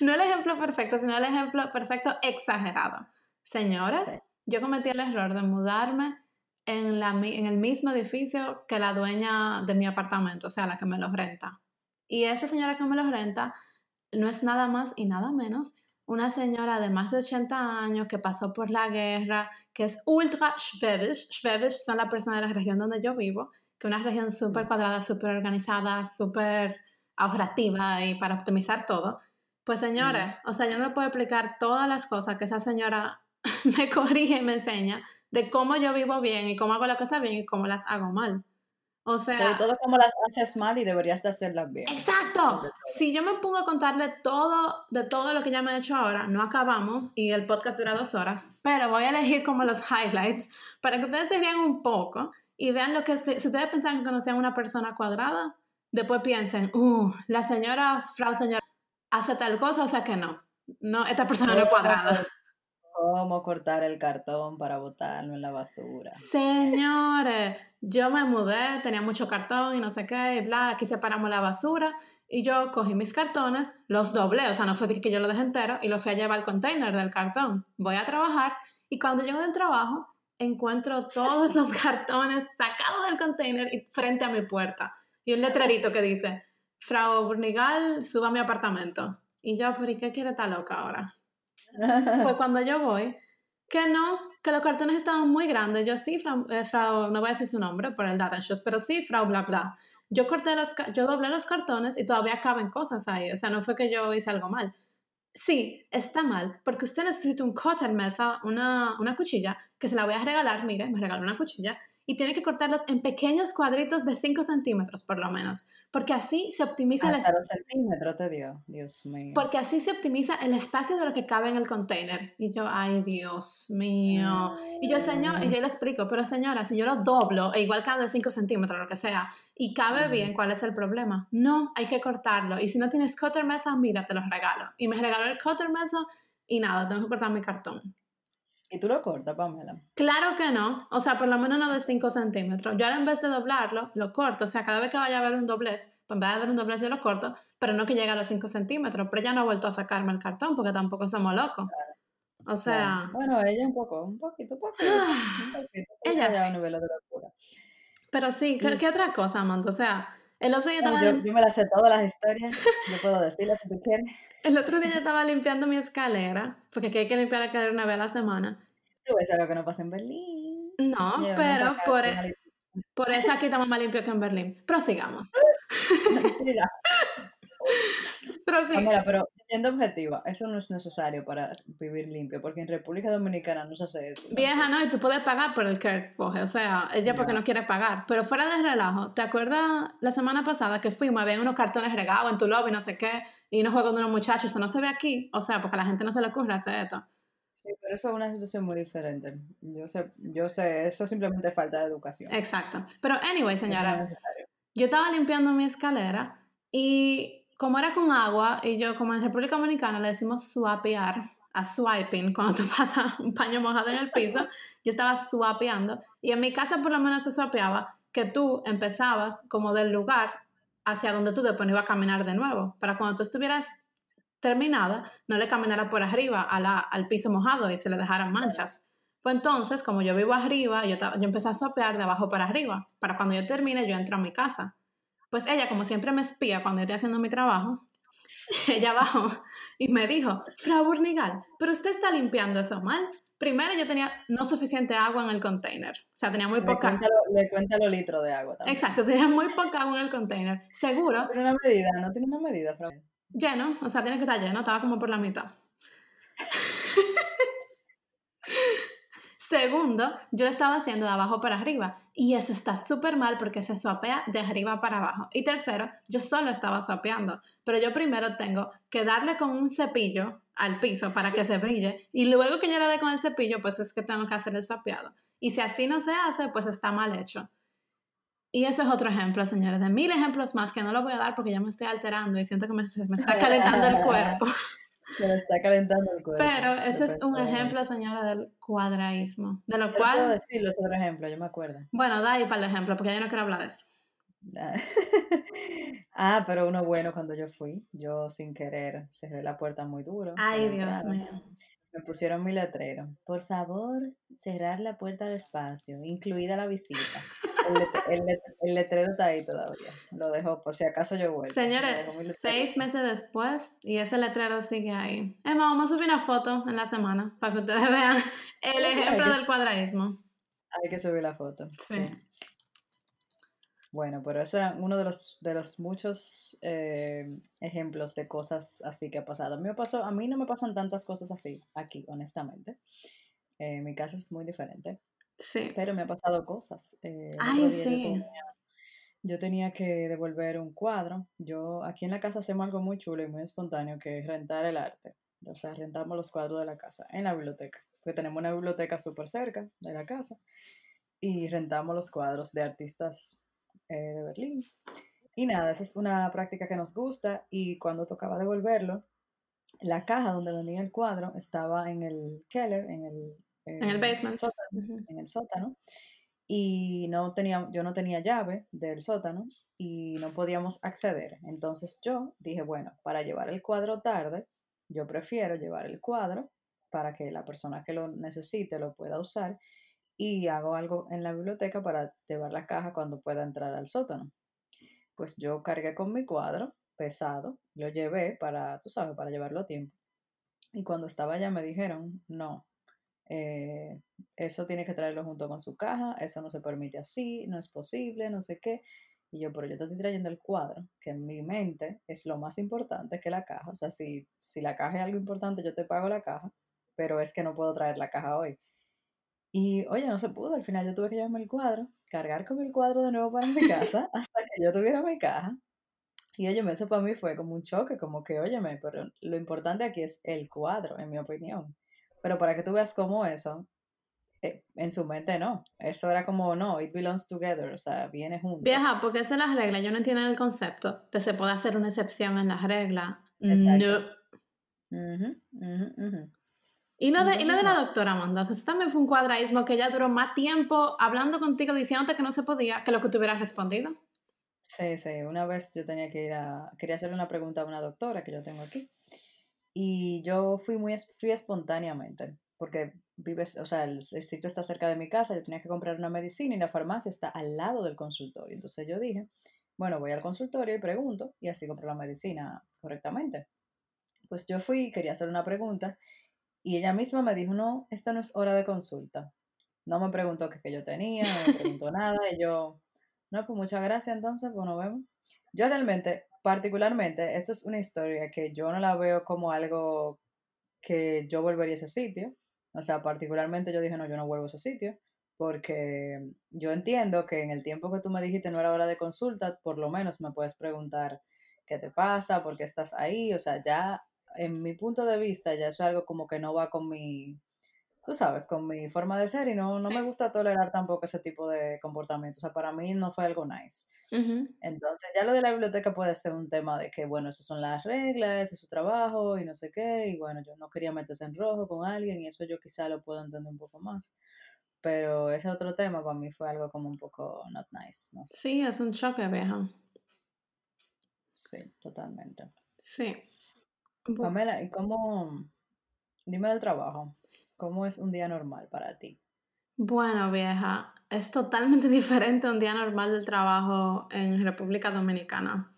no el ejemplo perfecto, sino el ejemplo perfecto exagerado. Señoras, yo cometí el error de mudarme en, la, en el mismo edificio que la dueña de mi apartamento, o sea, la que me lo renta. Y esa señora que me lo renta no es nada más y nada menos una señora de más de 80 años que pasó por la guerra, que es ultra schwäbisch. Schwäbisch son las personas de la región donde yo vivo, que es una región súper cuadrada, súper organizada, súper ahorrativa y para optimizar todo. Pues señores, o sea, yo no le puedo explicar todas las cosas que esa señora me corrige y me enseña de cómo yo vivo bien y cómo hago las cosas bien y cómo las hago mal. O sea, Sobre todo cómo las haces mal y deberías de hacerlas bien. Exacto. Si yo me pongo a contarle todo de todo lo que ya me he hecho ahora, no acabamos y el podcast dura dos horas, pero voy a elegir como los highlights para que ustedes se rían un poco y vean lo que, si, ustedes pensaban que conocían una persona cuadrada, después piensen, uh, la señora, Frau señora, hace tal cosa, o sea que no. No, esta persona no es cuadrada. ¿Cómo cortar el cartón para botarlo en la basura? Señores, yo me mudé, tenía mucho cartón y no sé qué, y bla, aquí separamos la basura. Y yo cogí mis cartones, los doblé, o sea, no fue que yo lo dejé entero, y lo fui a llevar al container del cartón. Voy a trabajar, y cuando llego del trabajo, encuentro todos los cartones sacados del container y frente a mi puerta. Y un letrerito que dice, Frau Burnigal, suba a mi apartamento. Y yo, ¿y qué quiere esta loca ahora? Pues cuando yo voy, que no, que los cartones estaban muy grandes. Yo sí, eh, Frau, no voy a decir su nombre por el data shows, pero sí, Frau, bla, bla. Yo corté los, yo doblé los cartones y todavía caben cosas ahí. O sea, no fue que yo hice algo mal. Sí, está mal, porque usted necesita un cutter mesa, una, una cuchilla, que se la voy a regalar, mire, me regaló una cuchilla, y tiene que cortarlos en pequeños cuadritos de 5 centímetros por lo menos, porque así se optimiza el centímetros te dio, Dios mío. Porque así se optimiza el espacio de lo que cabe en el container. Y yo, ay, Dios mío. Y yo, señor, y yo le explico, pero señora, si yo lo doblo, e igual cabe de 5 centímetros, lo que sea, y cabe bien, ¿cuál es el problema? No, hay que cortarlo. Y si no tienes cutter mesa, mira, te los regalo. Y me regaló el cutter mesa y nada, tengo que cortar mi cartón. ¿Y tú lo cortas, Pamela? Claro que no, o sea, por lo menos no de 5 centímetros. Yo ahora en vez de doblarlo, lo corto, o sea, cada vez que vaya a ver un doblez, pues en vez de ver un doblez yo lo corto, pero no que llegue a los 5 centímetros, pero ella no ha vuelto a sacarme el cartón porque tampoco somos locos. O sea... Bueno, ella un poco, un poquito, un poquito, un poquito. Ella ya a nivel de locura. Pero sí, ¿qué, ¿qué, otra cosa, Amanda? O sea, el otro día estaba... Yo, yo, me las sé todas las historias, yo puedo decirlas si tú quieres. El otro día yo estaba limpiando mi escalera, porque aquí hay que limpiar la escalera una vez a la semana. Tú ves algo que no pasa en Berlín. No, pero por, e por eso aquí estamos más limpios que en Berlín. Prosigamos. pero sí. Pamela, pero siendo objetiva, eso no es necesario para vivir limpio, porque en República Dominicana no se hace eso. Vieja, no, y tú puedes pagar por el care coge, o sea, ella porque no quiere pagar. Pero fuera de relajo, ¿te acuerdas la semana pasada que fuimos, había unos cartones regados en tu lobby, no sé qué, y unos juegos de unos muchachos, eso no se ve aquí, o sea, porque a la gente no se le ocurre hacer esto. Sí, pero eso es una situación muy diferente. Yo sé, yo sé, eso simplemente falta de educación. Exacto. Pero anyway, señora, yo estaba limpiando mi escalera y como era con agua, y yo como en República Dominicana le decimos swapear, a swiping, cuando tú pasas un paño mojado en el piso, yo estaba swapeando, y en mi casa por lo menos se swapeaba que tú empezabas como del lugar hacia donde tú después ibas a caminar de nuevo, para cuando tú estuvieras terminada, no le caminara por arriba a al piso mojado y se le dejaran manchas. Pues entonces, como yo vivo arriba, yo, yo empecé a sopear de abajo para arriba, para cuando yo termine yo entro a mi casa. Pues ella, como siempre me espía cuando yo estoy haciendo mi trabajo, ella bajó y me dijo, Frau Burnigal, pero usted está limpiando eso mal. Primero yo tenía no suficiente agua en el container, o sea, tenía muy poca... le cuenta los litros de agua también. Exacto, tenía muy poca agua en el container. Seguro... Tiene una medida, no tiene una medida, Frau. Lleno, o sea, tiene que estar lleno, estaba como por la mitad. Segundo, yo lo estaba haciendo de abajo para arriba y eso está súper mal porque se swapea de arriba para abajo. Y tercero, yo solo estaba swapeando, pero yo primero tengo que darle con un cepillo al piso para que se brille y luego que yo le dé con el cepillo, pues es que tengo que hacer el swapeado. Y si así no se hace, pues está mal hecho. Y eso es otro ejemplo, señores, de mil ejemplos más que no lo voy a dar porque ya me estoy alterando y siento que me, me está calentando el cuerpo. Se me está calentando el cuerpo. Pero ese es un ejemplo, señora, del cuadraísmo. De lo cual. puedo decirlo, es otro ejemplo, yo me acuerdo. Bueno, da ahí para el ejemplo, porque yo no quiero hablar de eso. ah, pero uno bueno cuando yo fui, yo sin querer cerré la puerta muy duro. Ay, Dios mío. Me pusieron mi letrero. Por favor, cerrar la puerta despacio, incluida la visita. El, letrero está ahí todavía. Lo dejo por si acaso yo vuelvo. Señores, seis meses después y ese letrero sigue ahí. Es más, vamos a subir una foto en la semana para que ustedes vean el ejemplo del cuadraísmo. Hay que subir la foto. sí. Bueno, pero ese es uno de los, de los muchos eh, ejemplos de cosas así que ha pasado. A mí, me pasó, a mí no me pasan tantas cosas así aquí, honestamente. Eh, mi caso es muy diferente. Sí. Pero me ha pasado cosas. Eh, Ay, sí. Yo tenía, que devolver un cuadro. Yo aquí en la casa hacemos algo muy chulo y muy espontáneo que es rentar el arte. O sea, rentamos los cuadros de la casa en la biblioteca. Porque tenemos una biblioteca súper cerca de la casa y rentamos los cuadros de artistas eh, de Berlín. Y nada, eso es una práctica que nos gusta y cuando tocaba devolverlo, la caja donde vendía el cuadro estaba en el keller, en el, en el basement, sótano, en el sótano, y no tenía, yo no tenía llave del sótano y no podíamos acceder. Entonces yo dije, bueno, para llevar el cuadro tarde, yo prefiero llevar el cuadro para que la persona que lo necesite lo pueda usar y hago algo en la biblioteca para llevar la caja cuando pueda entrar al sótano. Pues yo cargué con mi cuadro pesado, lo llevé para, tú sabes, para llevarlo a tiempo. Y cuando estaba allá me dijeron, no, eh, eso tiene que traerlo junto con su caja, eso no se permite así, no es posible, no sé qué. Y yo, pero yo te estoy trayendo el cuadro, que en mi mente es lo más importante que la caja. O sea, si, si la caja es algo importante, yo te pago la caja, pero es que no puedo traer la caja hoy. Y oye, no se pudo, al final yo tuve que llevarme el cuadro, cargar con el cuadro de nuevo para mi casa hasta que yo tuviera mi caja. Y óyeme, eso para mí fue como un choque, como que, óyeme, pero lo importante aquí es el cuadro, en mi opinión. Pero para que tú veas cómo eso, eh, en su mente no. Eso era como, no, it belongs together, o sea, viene junto. Vieja, porque esa es la regla, yo no entiendo el concepto de se puede hacer una excepción en la regla. No. Y lo, de, y lo de la doctora sea, eso también fue un cuadraísmo que ella duró más tiempo hablando contigo, diciéndote que no se podía, que lo que tú hubieras respondido. Sí, sí, una vez yo tenía que ir a, quería hacerle una pregunta a una doctora que yo tengo aquí y yo fui muy, fui espontáneamente porque vives, o sea, el, sitio está cerca de mi casa, yo tenía que comprar una medicina y la farmacia está al lado del consultorio. Entonces yo dije, bueno, voy al consultorio y pregunto y así compro la medicina correctamente. Pues yo fui, quería hacer una pregunta y ella misma me dijo, no, esta no es hora de consulta. No me preguntó qué, qué yo tenía, no me preguntó nada y yo, no, pues muchas gracias entonces, pues nos vemos. Yo realmente, particularmente, esto es una historia que yo no la veo como algo que yo volvería a ese sitio. O sea, particularmente yo dije, no, yo no vuelvo a ese sitio, porque yo entiendo que en el tiempo que tú me dijiste no era hora de consulta, por lo menos me puedes preguntar qué te pasa, por qué estás ahí. O sea, ya en mi punto de vista, ya eso es algo como que no va con mi, tú sabes, con mi forma de ser y no, no me gusta tolerar tampoco ese tipo de comportamiento. O sea, para mí no fue algo nice. Entonces, ya lo de la biblioteca puede ser un tema de que, bueno, esas son las reglas, ese es su trabajo y no sé qué, y bueno, yo no quería meterse en rojo con alguien y eso yo quizá lo puedo entender un poco más. Pero ese otro tema para mí fue algo como un poco not nice, no sé. Sí, es un choque, vieja. Sí, totalmente. Sí. Pamela, ¿y cómo, dime del trabajo, cómo es un día normal para ti? Bueno, vieja, es totalmente diferente a un día normal del trabajo en República Dominicana.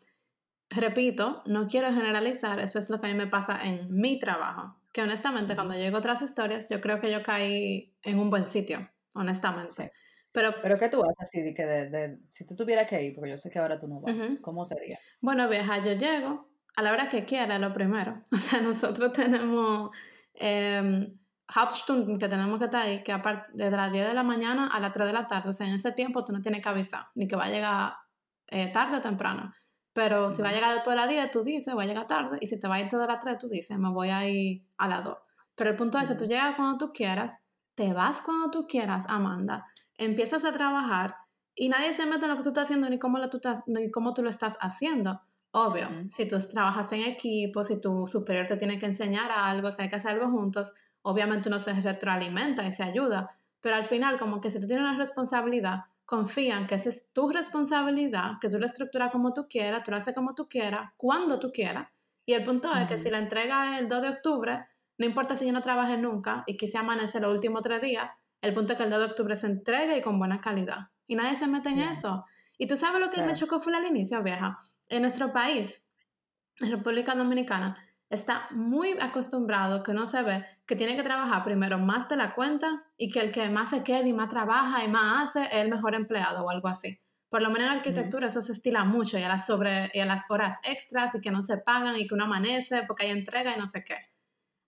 Repito, no quiero generalizar, eso es lo que a mí me pasa en mi trabajo. Que honestamente, cuando llego a otras historias, yo creo que yo caí en un buen sitio, Sí. honestamente. Pero, Pero ¿qué tú haces así de que de, de- si tú tuvieras que ir, porque yo sé que ahora tú no vas, ujú. ¿cómo sería? Bueno, vieja, yo llego a la hora que quiera, lo primero. O sea, nosotros tenemos eh, Hauptstunden que tenemos que estar ahí, que desde las 10 de la mañana a las 3 de la tarde. O sea, en ese tiempo tú no tienes que avisar, ni que va a llegar eh, tarde o temprano. Pero si va a llegar después de las 10, tú dices, voy a llegar tarde. Y si te va a ir desde las 3, tú dices, me voy a ir a las 2. Pero el punto es que tú llegas cuando tú quieras, te vas cuando tú quieras, Amanda, empiezas a trabajar y nadie se mete en lo que tú estás haciendo ni cómo, lo tú, estás, ni cómo tú lo estás haciendo. Obvio, ujú, si tú trabajas en equipo, si tu superior te tiene que enseñar algo, si hay que hacer algo juntos, obviamente uno se retroalimenta y se ayuda, pero al final como que si tú tienes una responsabilidad, confían que esa es tu responsabilidad, que tú la estructuras como tú quieras, tú lo haces como tú quieras, cuando tú quieras, y el punto es que si la entrega es el 2 de octubre, no importa si yo no trabajé nunca y quise amanece los últimos tres días, el punto es que el 2 de octubre se entregue y con buena calidad. Y nadie se mete en Claro, eso. Y tú sabes lo que me chocó fue al inicio, vieja. En nuestro país, en República Dominicana, está muy acostumbrado que uno se ve que tiene que trabajar primero más de la cuenta y que el que más se quede y más trabaja y más hace es el mejor empleado o algo así. Por lo menos en arquitectura eso se estila mucho y a las, sobre, y a las horas extras y que no se pagan y que uno amanece porque hay entrega y no sé qué.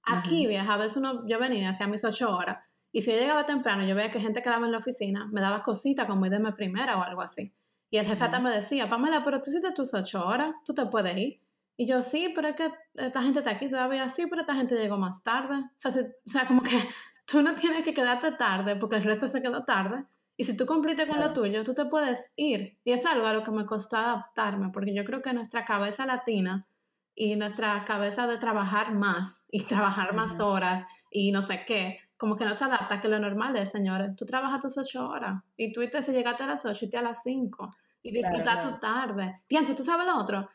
Aquí, vieja, a veces uno, yo venía, hacía mis ocho horas, y si yo llegaba temprano, yo veía que gente quedaba en la oficina, me daba cosita como irme primera o algo así. Y el jefe hasta ujú, me decía, Pamela, pero tú hiciste tus ocho horas, tú te puedes ir. Y yo, sí, pero es que esta gente está aquí todavía, sí, pero esta gente llegó más tarde. O sea, se- o sea, como que tú no tienes que quedarte tarde porque el resto se quedó tarde. Y si tú cumpliste con lo Claro. tuyo, tú te puedes ir. Y es algo a lo que me costó adaptarme, porque yo creo que nuestra cabeza latina y nuestra cabeza de trabajar más y trabajar más ujú, horas y no sé qué, como que no se adapta, que lo normal es, señores, tú trabajas tus ocho horas y tú te si llegaste a las ocho y te a las cinco y Claro, disfrutar tu claro. tarde. Tiempo, ¿tú sabes lo otro?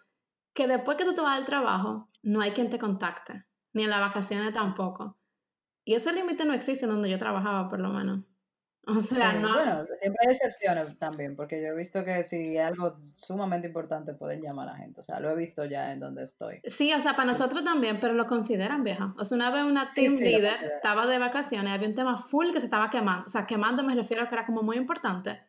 Que después que tú te vas del trabajo, no hay quien te contacte, ni en las vacaciones tampoco. Y ese límite no existe en donde yo trabajaba, por lo menos. O sea, Sí, no, bueno, siempre hay excepciones también, porque yo he visto que si es algo sumamente importante pueden llamar a la gente, o sea, lo he visto ya en donde estoy. Sí, o sea, para Sí, nosotros también, pero lo consideran vieja. O sea, una vez una team sí, leader estaba de vacaciones, había un tema full que se estaba quemando. O sea, quemando me refiero a que era como muy importante.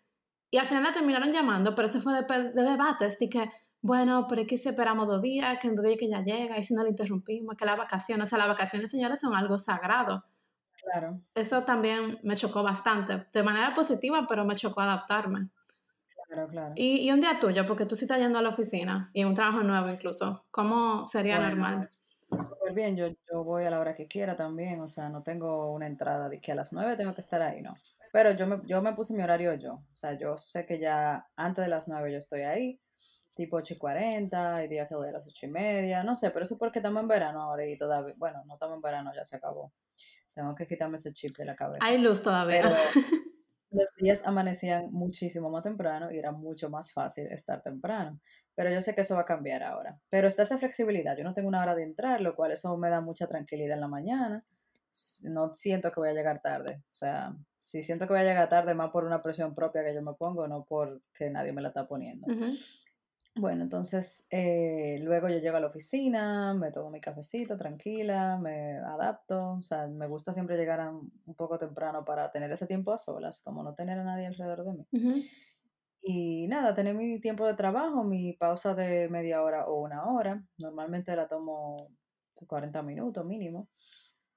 Y al final la terminaron llamando, pero eso fue de, de debates, de que, bueno, pero es que si esperamos dos días, que en dos días que ya llega, y si no le interrumpimos, que las vacaciones, o sea, las vacaciones, señores, son algo sagrado. Claro, Eso también me chocó bastante, de manera positiva, pero me chocó adaptarme. claro, claro. Y, y un día tuyo, porque tú sí estás yendo a la oficina, y un trabajo nuevo incluso, ¿cómo sería Bueno, normal? súper bien, yo, yo voy a la hora que quiera también, o sea, no tengo una entrada de que a las nueve tengo que estar ahí, no. Pero yo me, yo me puse mi horario yo, o sea, yo sé que ya antes de las nueve yo estoy ahí, tipo ocho y cuarenta, hay días que voy a las ocho y media, no sé, pero eso es porque estamos en verano ahora y todavía, bueno, no estamos en verano, ya se acabó. Tengo que quitarme ese chip de la cabeza. Hay luz todavía. Pero los días amanecían muchísimo más temprano y era mucho más fácil estar temprano. Pero yo sé que eso va a cambiar ahora. Pero está esa flexibilidad. Yo no tengo una hora de entrar, lo cual eso me da mucha tranquilidad en la mañana. No siento que voy a llegar tarde. O sea, si siento que voy a llegar tarde, más por una presión propia que yo me pongo, no porque nadie me la está poniendo. Bueno, entonces eh, luego yo llego a la oficina, me tomo mi cafecito tranquila, me adapto, o sea, me gusta siempre llegar un poco temprano para tener ese tiempo a solas, como no tener a nadie alrededor de mí. Y nada, tener mi tiempo de trabajo, mi pausa de media hora o una hora, normalmente la tomo 40 minutos mínimo.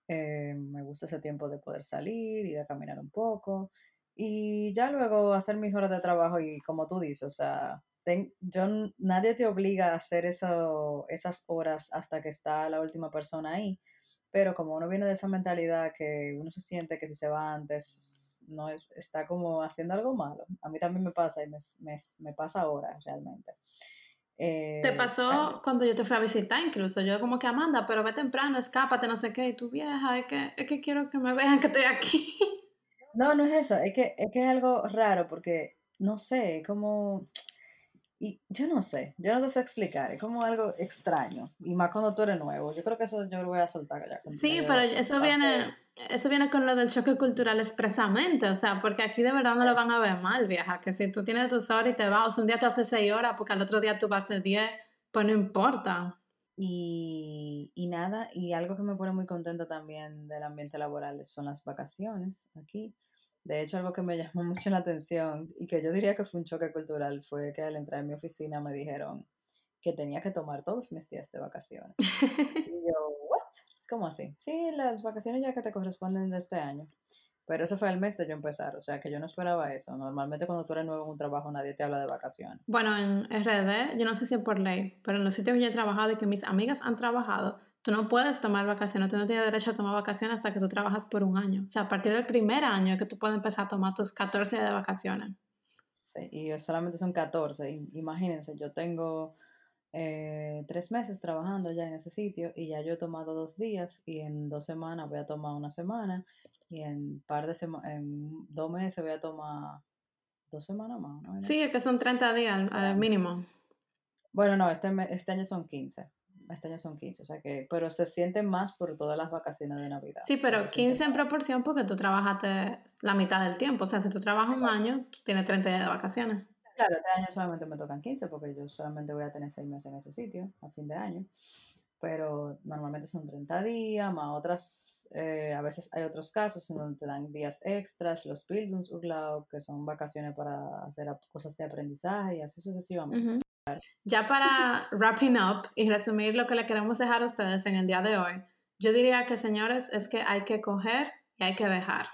Eh, me gusta ese tiempo de poder salir, ir a caminar un poco y ya luego hacer mis horas de trabajo y como tú dices, o sea, yo, nadie te obliga a hacer eso, esas horas hasta que está la última persona ahí, pero como uno viene de esa mentalidad que uno se siente que si se va antes, no es, está como haciendo algo malo. A mí también me pasa y me, me, pasa ahora realmente. ¿Te eh, pasó cuando yo te fui a visitar incluso? Yo como que Amanda, pero ve temprano, escápate, no sé qué, y tú vieja, es que, es que quiero que me vean que estoy aquí. No, no es eso, es que es, que es algo raro porque, no sé, como y yo no sé, yo no te sé explicar, es como algo extraño. Y más cuando tú eres nuevo. Yo creo que eso yo lo voy a soltar ya. Sí, pero eso viene, eso viene con lo del choque cultural expresamente. O sea, porque aquí de verdad no lo van a ver mal, vieja. Que si tú tienes tus horas y te vas, o sea, un día tú haces seis horas, porque al otro día tú vas a hacer diez, pues no importa. Y, y nada, y algo que me pone muy contenta también del ambiente laboral son las vacaciones aquí. De hecho, algo que me llamó mucho la atención y que yo diría que fue un choque cultural fue que al entrar en mi oficina me dijeron que tenía que tomar todos mis días de vacaciones. y yo, ¿what? ¿Cómo así? Sí, las vacaciones ya que te corresponden de este año. Pero eso fue el mes de yo empezar, o sea que yo no esperaba eso. Normalmente cuando tú eres nuevo en un trabajo nadie te habla de vacaciones. Bueno, en RD, yo no sé si es por ley, pero en los sitios que yo he trabajado y que mis amigas han trabajado, Tú no puedes tomar vacaciones, tú no tienes derecho a tomar vacaciones hasta que tú trabajas por un año. O sea, a partir del primer año es que tú puedes empezar a tomar tus 14 días de vacaciones. Sí, y solamente son 14. Imagínense, yo tengo eh, tres meses trabajando ya en ese sitio y ya yo he tomado dos días y en dos semanas voy a tomar una semana y en par de en dos meses voy a tomar dos semanas más. ¿no? Sí, es que son 30 días al mínimo. Bueno, no, este, este año son 15 este año son 15, o sea que, pero se sienten más por todas las vacaciones de Navidad. Sí, pero 15 en proporción porque tú trabajaste la mitad del tiempo, o sea, si tú trabajas un año, tú tienes 30 días de vacaciones. Claro, este año solamente me tocan 15 porque yo solamente voy a tener 6 meses en ese sitio a fin de año, pero normalmente son 30 días, más otras, eh, a veces hay otros casos en donde te dan días extras, los Bildungsurlaub, que son vacaciones para hacer cosas de aprendizaje y así sucesivamente. Ya para wrapping up y resumir lo que le queremos dejar a ustedes en el día de hoy, yo diría que señores es que hay que coger y hay que dejar.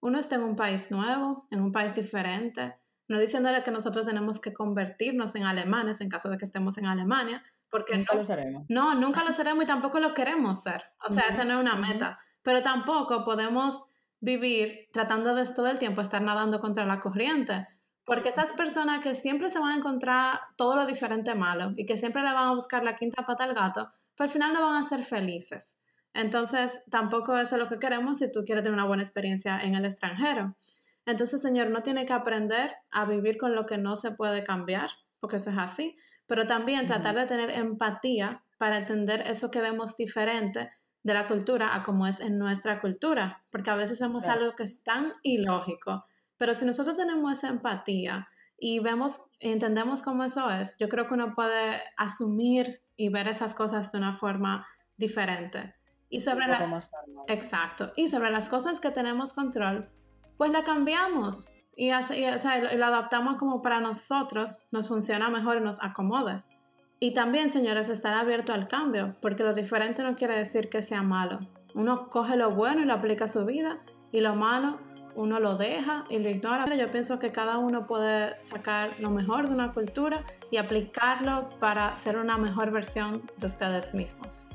Uno está en un país nuevo, en un país diferente, no diciéndole que nosotros tenemos que convertirnos en alemanes en caso de que estemos en Alemania, porque nunca lo seremos. No, nunca lo seremos y tampoco lo queremos ser. O sea, esa no es una meta. Pero tampoco podemos vivir tratando de todo el tiempo estar nadando contra la corriente porque esas personas que siempre se van a encontrar todo lo diferente malo y que siempre le van a buscar la quinta pata al gato, pues al final no van a ser felices. Entonces, tampoco eso es lo que queremos si tú quieres tener una buena experiencia en el extranjero. Entonces, Señor, no tiene que aprender a vivir con lo que no se puede cambiar, porque eso es así, pero también tratar de tener empatía para entender eso que vemos diferente de la cultura a como es en nuestra cultura, porque a veces vemos algo que es tan ilógico pero si nosotros tenemos esa empatía y vemos, entendemos cómo eso es, yo creo que uno puede asumir y ver esas cosas de una forma diferente. Y sobre la, exacto. Y sobre las cosas que tenemos control, pues la cambiamos y, y, o sea, lo, adaptamos como para nosotros nos funciona mejor y nos acomode. Y también, señores, estar abierto al cambio, porque lo diferente no quiere decir que sea malo. Uno coge lo bueno y lo aplica a su vida y lo malo uno lo deja y lo ignora. Pero yo pienso que cada uno puede sacar lo mejor de una cultura y aplicarlo para ser una mejor versión de ustedes mismos.